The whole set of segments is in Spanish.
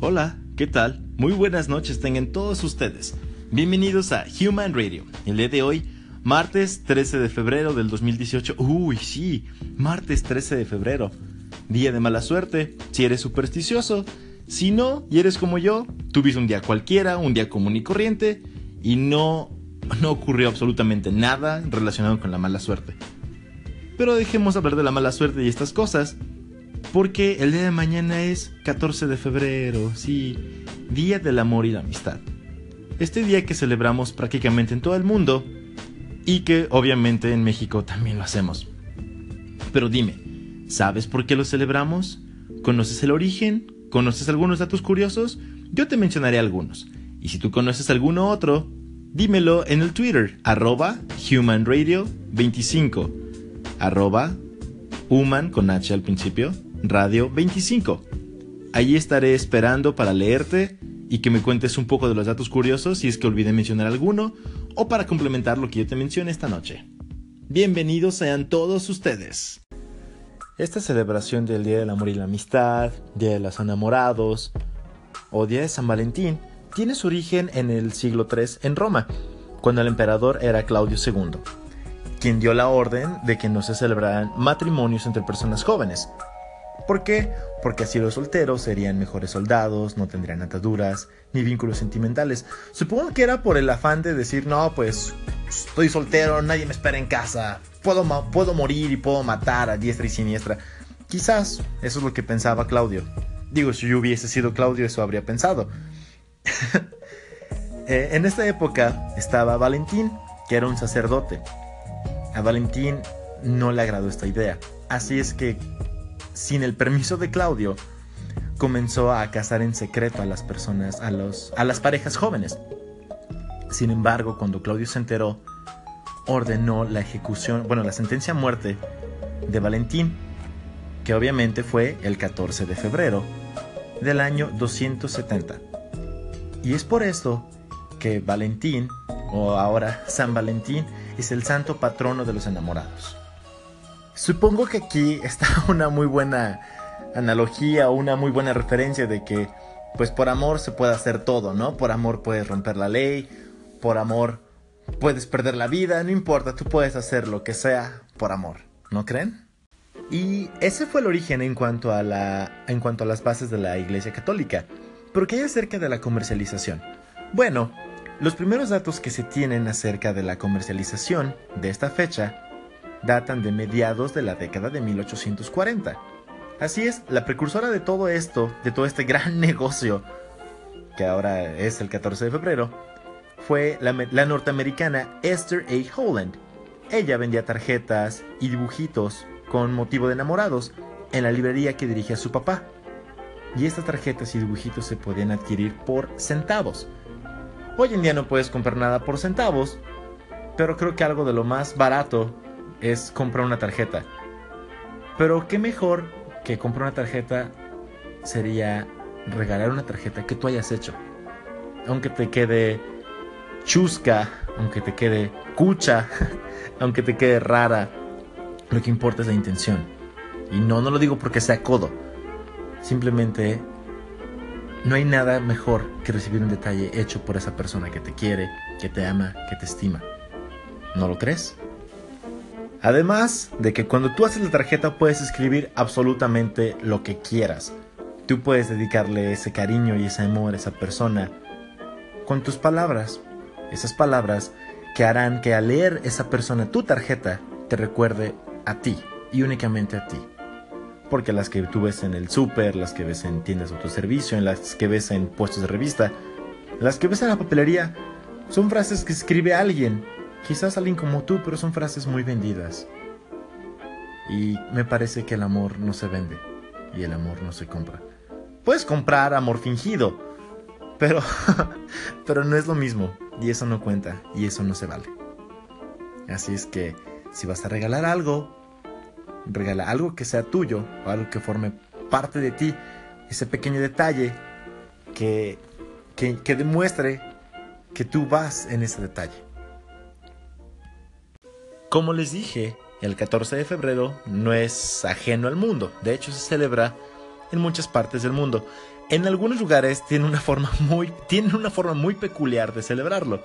Hola, ¿qué tal? Muy buenas noches tengan todos ustedes. Bienvenidos a Human Radio. El día de hoy, martes 13 de febrero del 2018. Uy, sí, martes 13 de febrero. Día de mala suerte, si eres supersticioso. Si no, y eres como yo, tuviste un día cualquiera, un día común y corriente, y no, no ocurrió absolutamente nada relacionado con la mala suerte. Pero dejemos hablar de la mala suerte y estas cosas porque el día de mañana es 14 de febrero, sí, Día del Amor y la Amistad. Este día que celebramos prácticamente en todo el mundo y que obviamente en México también lo hacemos. Pero dime, ¿sabes por qué lo celebramos? ¿Conoces el origen? ¿Conoces algunos datos curiosos? Yo te mencionaré algunos. Y si tú conoces alguno otro, dímelo en el Twitter, arroba humanradio25, arroba human con H al principio, Radio 25. Allí estaré esperando para leerte y que me cuentes un poco de los datos curiosos si es que olvidé mencionar alguno o para complementar lo que yo te mencioné esta noche. Bienvenidos sean todos ustedes. Esta celebración del Día del Amor y la Amistad, Día de los Enamorados o Día de San Valentín tiene su origen en el siglo III en Roma, cuando el emperador era Claudio II, quien dio la orden de que no se celebraran matrimonios entre personas jóvenes, ¿Por qué? Porque así los solteros serían mejores soldados, no tendrían ataduras ni vínculos sentimentales. Supongo que era por el afán de decir, no, pues estoy soltero, nadie me espera en casa, puedo, puedo morir y puedo matar a diestra y siniestra. Quizás eso es lo que pensaba Claudio. Digo, si yo hubiese sido Claudio, eso habría pensado. Eh, en esta época estaba Valentín, que era un sacerdote. A Valentín no le agradó esta idea. Así es que sin el permiso de Claudio, comenzó a casar en secreto a las personas, a, los, a las parejas jóvenes. Sin embargo, cuando Claudio se enteró, ordenó la ejecución, bueno, la sentencia a muerte de Valentín, que obviamente fue el 14 de febrero del año 270. Y es por esto que Valentín, o ahora San Valentín, es el santo patrono de los enamorados. Supongo que aquí está una muy buena analogía una muy buena referencia de que pues por amor se puede hacer todo, ¿no? Por amor puedes romper la ley, por amor puedes perder la vida, no importa, tú puedes hacer lo que sea por amor, ¿no creen? Y ese fue el origen en cuanto a la en cuanto a las bases de la Iglesia Católica. ¿Por qué hay acerca de la comercialización? Bueno, los primeros datos que se tienen acerca de la comercialización de esta fecha datan de mediados de la década de 1840. Así es, la precursora de todo esto, de todo este gran negocio, que ahora es el 14 de febrero, fue la, norteamericana Esther A. Holland. Ella vendía tarjetas y dibujitos con motivo de enamorados en la librería que dirigía su papá. Y estas tarjetas y dibujitos se podían adquirir por centavos. Hoy en día no puedes comprar nada por centavos, pero creo que algo de lo más barato es comprar una tarjeta. Pero qué mejor que comprar una tarjeta sería regalar una tarjeta que tú hayas hecho. Aunque te quede chusca, aunque te quede cucha, aunque te quede rara, lo que importa es la intención. Y no, no lo digo porque sea codo. Simplemente no hay nada mejor que recibir un detalle hecho por esa persona que te quiere, que te ama, que te estima. ¿No lo crees? Además de que cuando tú haces la tarjeta puedes escribir absolutamente lo que quieras. Tú puedes dedicarle ese cariño y ese amor a esa persona con tus palabras. Esas palabras que harán que al leer esa persona tu tarjeta te recuerde a ti y únicamente a ti. Porque las que tú ves en el súper, las que ves en tiendas de autoservicio, en las que ves en puestos de revista, las que ves en la papelería, son frases que escribe alguien Quizás alguien como tú, pero son frases muy vendidas. Y me parece que el amor no se vende y el amor no se compra. Puedes comprar amor fingido, pero pero no es lo mismo y eso no cuenta y eso no se vale. Así es que si vas a regalar algo, regala algo que sea tuyo o algo que forme parte de ti, ese pequeño detalle que, que, que demuestre que tú vas en ese detalle. Como les dije, el 14 de febrero no es ajeno al mundo, de hecho se celebra en muchas partes del mundo, En algunos lugares tienen una forma muy, tienen una forma muy peculiar de celebrarlo.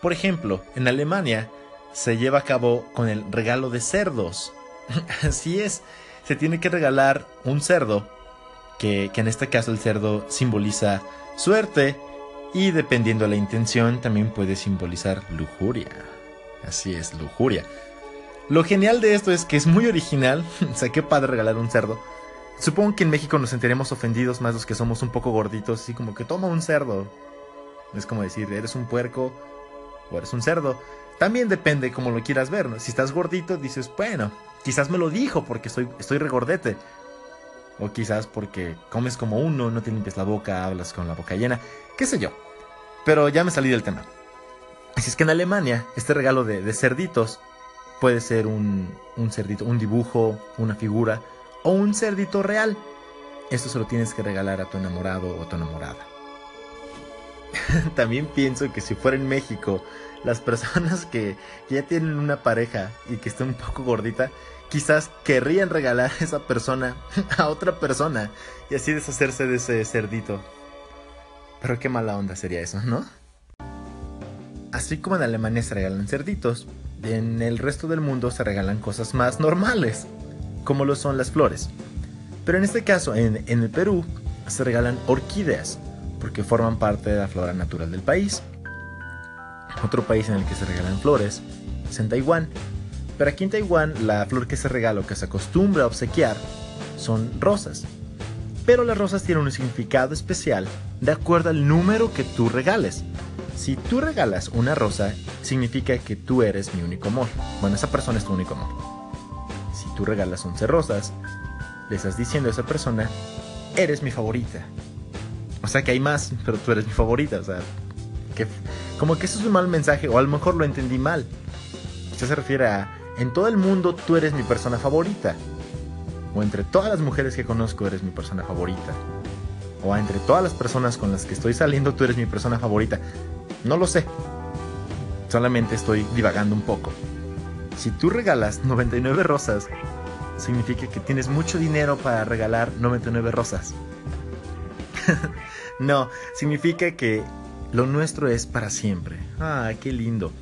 Por ejemplo, en Alemania se lleva a cabo con el regalo de cerdos. Así es, se tiene que regalar un cerdo, que, que en este caso el cerdo simboliza suerte y dependiendo de la intención también puede simbolizar lujuria. Así es, lujuria. Lo genial de esto es que es muy original. o sea, qué padre regalar un cerdo. Supongo que en México nos sentiremos ofendidos más los que somos un poco gorditos, así como que toma un cerdo. Es como decir, eres un puerco o eres un cerdo. También depende como lo quieras ver, ¿no? Si estás gordito, dices, bueno, quizás me lo dijo porque estoy, estoy regordete. O quizás porque comes como uno, no te limpias la boca, hablas con la boca llena, qué sé yo. Pero ya me salí del tema. Así es que en Alemania, este regalo de, cerditos puede ser un, cerdito, un dibujo, una figura o un cerdito real. Esto se lo tienes que regalar a tu enamorado o tu enamorada. También pienso que si fuera en México, las personas que, ya tienen una pareja y que estén un poco gordita, quizás querrían regalar a esa persona a otra persona y así deshacerse de ese cerdito. Pero qué mala onda sería eso, ¿no? Así como en Alemania se regalan cerditos, en el resto del mundo se regalan cosas más normales, como lo son las flores. Pero en este caso, en, el Perú, se regalan orquídeas, porque forman parte de la flora natural del país. Otro país en el que se regalan flores es en Taiwán. Pero aquí en Taiwán la flor que se regala o que se acostumbra a obsequiar son rosas. Pero las rosas tienen un significado especial de acuerdo al número que tú regales. Si tú regalas una rosa, significa que tú eres mi único amor. Bueno, esa persona es tu único amor. Si tú regalas 11 rosas, le estás diciendo a esa persona, eres mi favorita. O sea que hay más, pero tú eres mi favorita. O sea, que, como que eso es un mal mensaje, o a lo mejor lo entendí mal. Esto se refiere a, en todo el mundo tú eres mi persona favorita. O entre todas las mujeres que conozco eres mi persona favorita. O entre todas las personas con las que estoy saliendo tú eres mi persona favorita. No lo sé. Solamente estoy divagando un poco. Si tú regalas 99 rosas, significa que tienes mucho dinero para regalar 99 rosas. no, significa que lo nuestro es para siempre. Ah, qué lindo.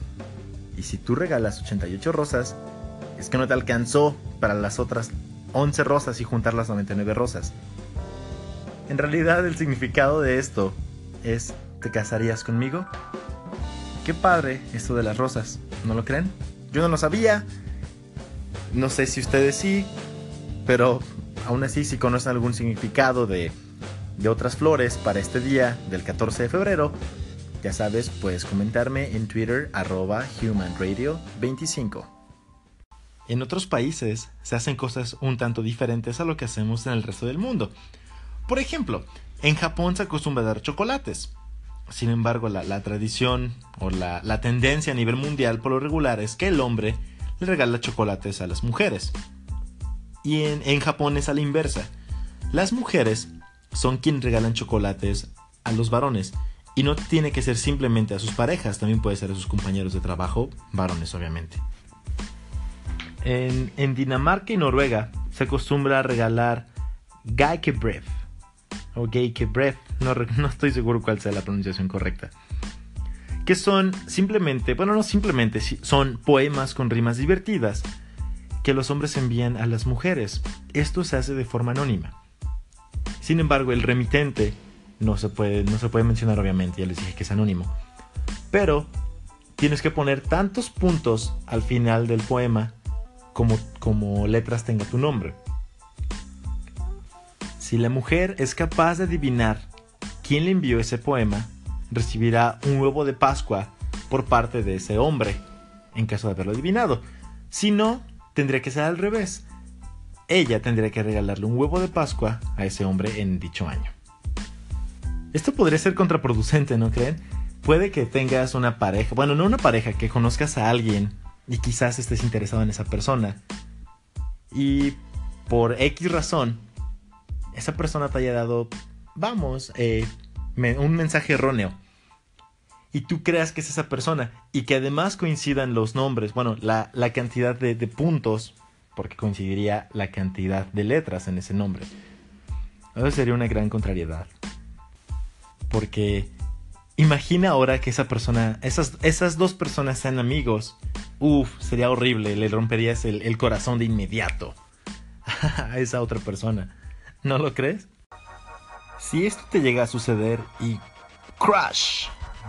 Y si tú regalas 88 rosas, es que no te alcanzó para las otras 11 rosas y juntar las 99 rosas. En realidad el significado de esto es ¿te casarías conmigo? Qué padre esto de las rosas, ¿no lo creen? Yo no lo sabía. No sé si ustedes sí, pero aún así si conocen algún significado de, de otras flores para este día del 14 de febrero, ya sabes, puedes comentarme en Twitter arroba humanradio25. En otros países se hacen cosas un tanto diferentes a lo que hacemos en el resto del mundo. Por ejemplo, en Japón se acostumbra a dar chocolates. Sin embargo, la, tradición o la, tendencia a nivel mundial por lo regular es que el hombre le regala chocolates a las mujeres. Y en, Japón es a la inversa. Las mujeres son quienes regalan chocolates a los varones. Y no tiene que ser simplemente a sus parejas, también puede ser a sus compañeros de trabajo, varones obviamente. En, Dinamarca y Noruega se acostumbra a regalar Geikebref o Geikebref no, no estoy seguro cuál sea la pronunciación correcta. Que son simplemente, bueno, no simplemente, son poemas con rimas divertidas que los hombres envían a las mujeres. Esto se hace de forma anónima. Sin embargo, el remitente no se puede, no se puede mencionar, obviamente, ya les dije que es anónimo. Pero tienes que poner tantos puntos al final del poema como, como letras tenga tu nombre. Si la mujer es capaz de adivinar quien le envió ese poema recibirá un huevo de Pascua por parte de ese hombre, en caso de haberlo adivinado. Si no, tendría que ser al revés. Ella tendría que regalarle un huevo de Pascua a ese hombre en dicho año. Esto podría ser contraproducente, ¿no creen? Puede que tengas una pareja, bueno, no una pareja, que conozcas a alguien y quizás estés interesado en esa persona. Y por X razón, esa persona te haya dado vamos, eh, un mensaje erróneo. Y tú creas que es esa persona. Y que además coincidan los nombres, bueno, la, cantidad de, puntos, porque coincidiría la cantidad de letras en ese nombre. Eso sería una gran contrariedad. Porque imagina ahora que esa persona, esas, esas dos personas sean amigos. Uf, sería horrible, le romperías el, el corazón de inmediato a esa otra persona. ¿No lo crees? Si esto te llega a suceder y crash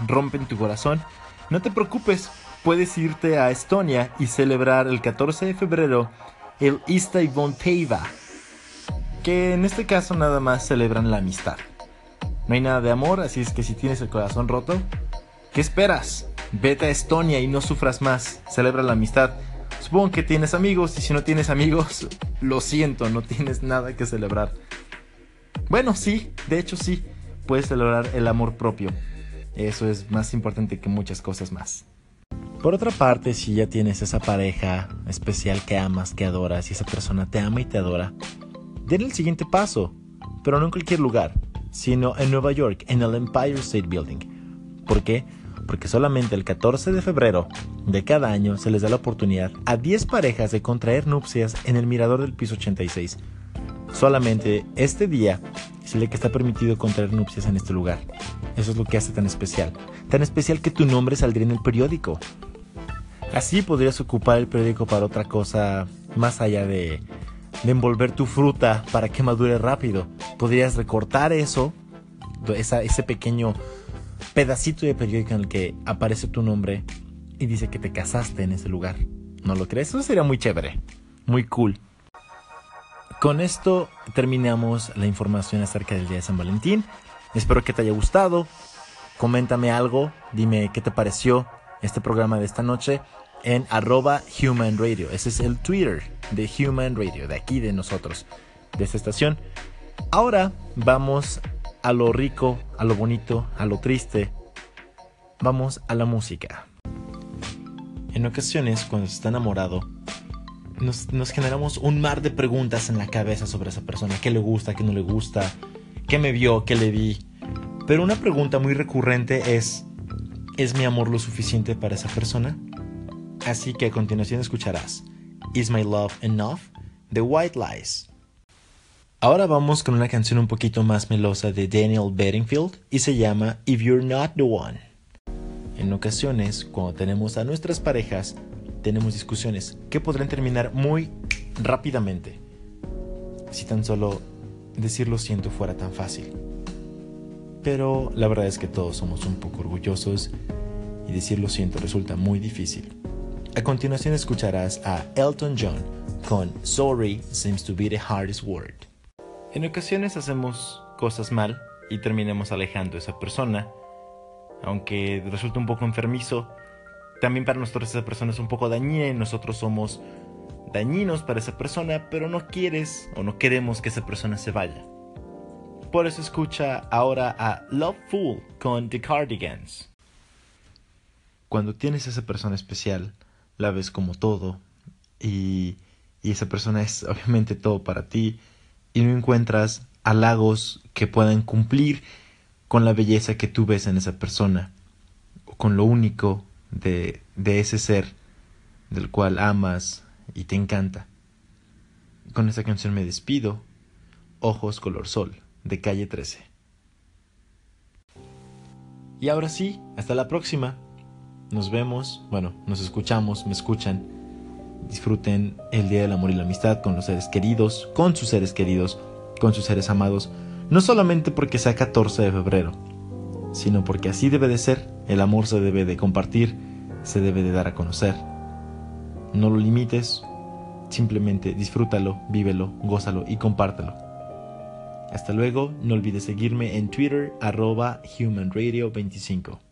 rompen tu corazón, no te preocupes, puedes irte a Estonia y celebrar el 14 de febrero el Ista Ivon Teiva, que en este caso nada más celebran la amistad. No hay nada de amor, así es que si tienes el corazón roto, ¿qué esperas? Vete a Estonia y no sufras más, celebra la amistad. Supongo que tienes amigos y si no tienes amigos, lo siento, no tienes nada que celebrar. Bueno, sí, de hecho sí, puedes celebrar el amor propio. Eso es más importante que muchas cosas más. Por otra parte, si ya tienes esa pareja especial que amas, que adoras y esa persona te ama y te adora, den el siguiente paso, pero no en cualquier lugar, sino en Nueva York, en el Empire State Building. ¿Por qué? Porque solamente el 14 de febrero de cada año se les da la oportunidad a 10 parejas de contraer nupcias en el mirador del piso 86. Solamente este día se le que está permitido contraer nupcias en este lugar. Eso es lo que hace tan especial. Tan especial que tu nombre saldría en el periódico. Así podrías ocupar el periódico para otra cosa más allá de, envolver tu fruta para que madure rápido. Podrías recortar eso, ese pequeño pedacito de periódico en el que aparece tu nombre y dice que te casaste en ese lugar. ¿No lo crees? Eso sería muy chévere, muy cool. Con esto terminamos la información acerca del Día de San Valentín. Espero que te haya gustado. Coméntame algo, dime qué te pareció este programa de esta noche en arroba Human Radio. Ese es el Twitter de Human Radio, de aquí de nosotros, de esta estación. Ahora vamos a lo rico, a lo bonito, a lo triste. Vamos a la música. En ocasiones, cuando se está enamorado, nos, generamos un mar de preguntas en la cabeza sobre esa persona. ¿Qué le gusta? ¿Qué no le gusta? ¿Qué me vio? ¿Qué le vi? Pero una pregunta muy recurrente es, ¿es mi amor lo suficiente para esa persona? Así que a continuación escucharás Is My Love Enough? The White Lies. Ahora vamos con una canción un poquito más melosa de Daniel Bedingfield y se llama If You're Not the One. En ocasiones, cuando tenemos a nuestras parejas, tenemos discusiones que podrán terminar muy rápidamente. Si tan solo decir lo siento fuera tan fácil. Pero la verdad es que todos somos un poco orgullosos y decir lo siento resulta muy difícil. A continuación escucharás a Elton John con Sorry seems to be the hardest word. En ocasiones hacemos cosas mal y terminamos alejando a esa persona, aunque resulta un poco enfermizo. También para nosotros esa persona es un poco dañina y nosotros somos dañinos para esa persona, pero no quieres o no queremos que esa persona se vaya. Por eso escucha ahora a Love Fool con The Cardigans. Cuando tienes a esa persona especial, la ves como todo y, y esa persona es obviamente todo para ti y no encuentras halagos que puedan cumplir con la belleza que tú ves en esa persona o con lo único de, ese ser del cual amas y te encanta. Con esta canción me despido. Ojos color sol, de calle 13. Y ahora sí, hasta la próxima. Nos vemos, bueno, nos escuchamos, me escuchan. Disfruten el Día del Amor y la Amistad con los seres queridos, con sus seres queridos, con sus seres amados. No solamente porque sea 14 de febrero, sino porque así debe de ser. El amor se debe de compartir, se debe de dar a conocer. No lo limites, simplemente disfrútalo, vívelo, gózalo y compártelo. Hasta luego, no olvides seguirme en Twitter arroba humanradio25.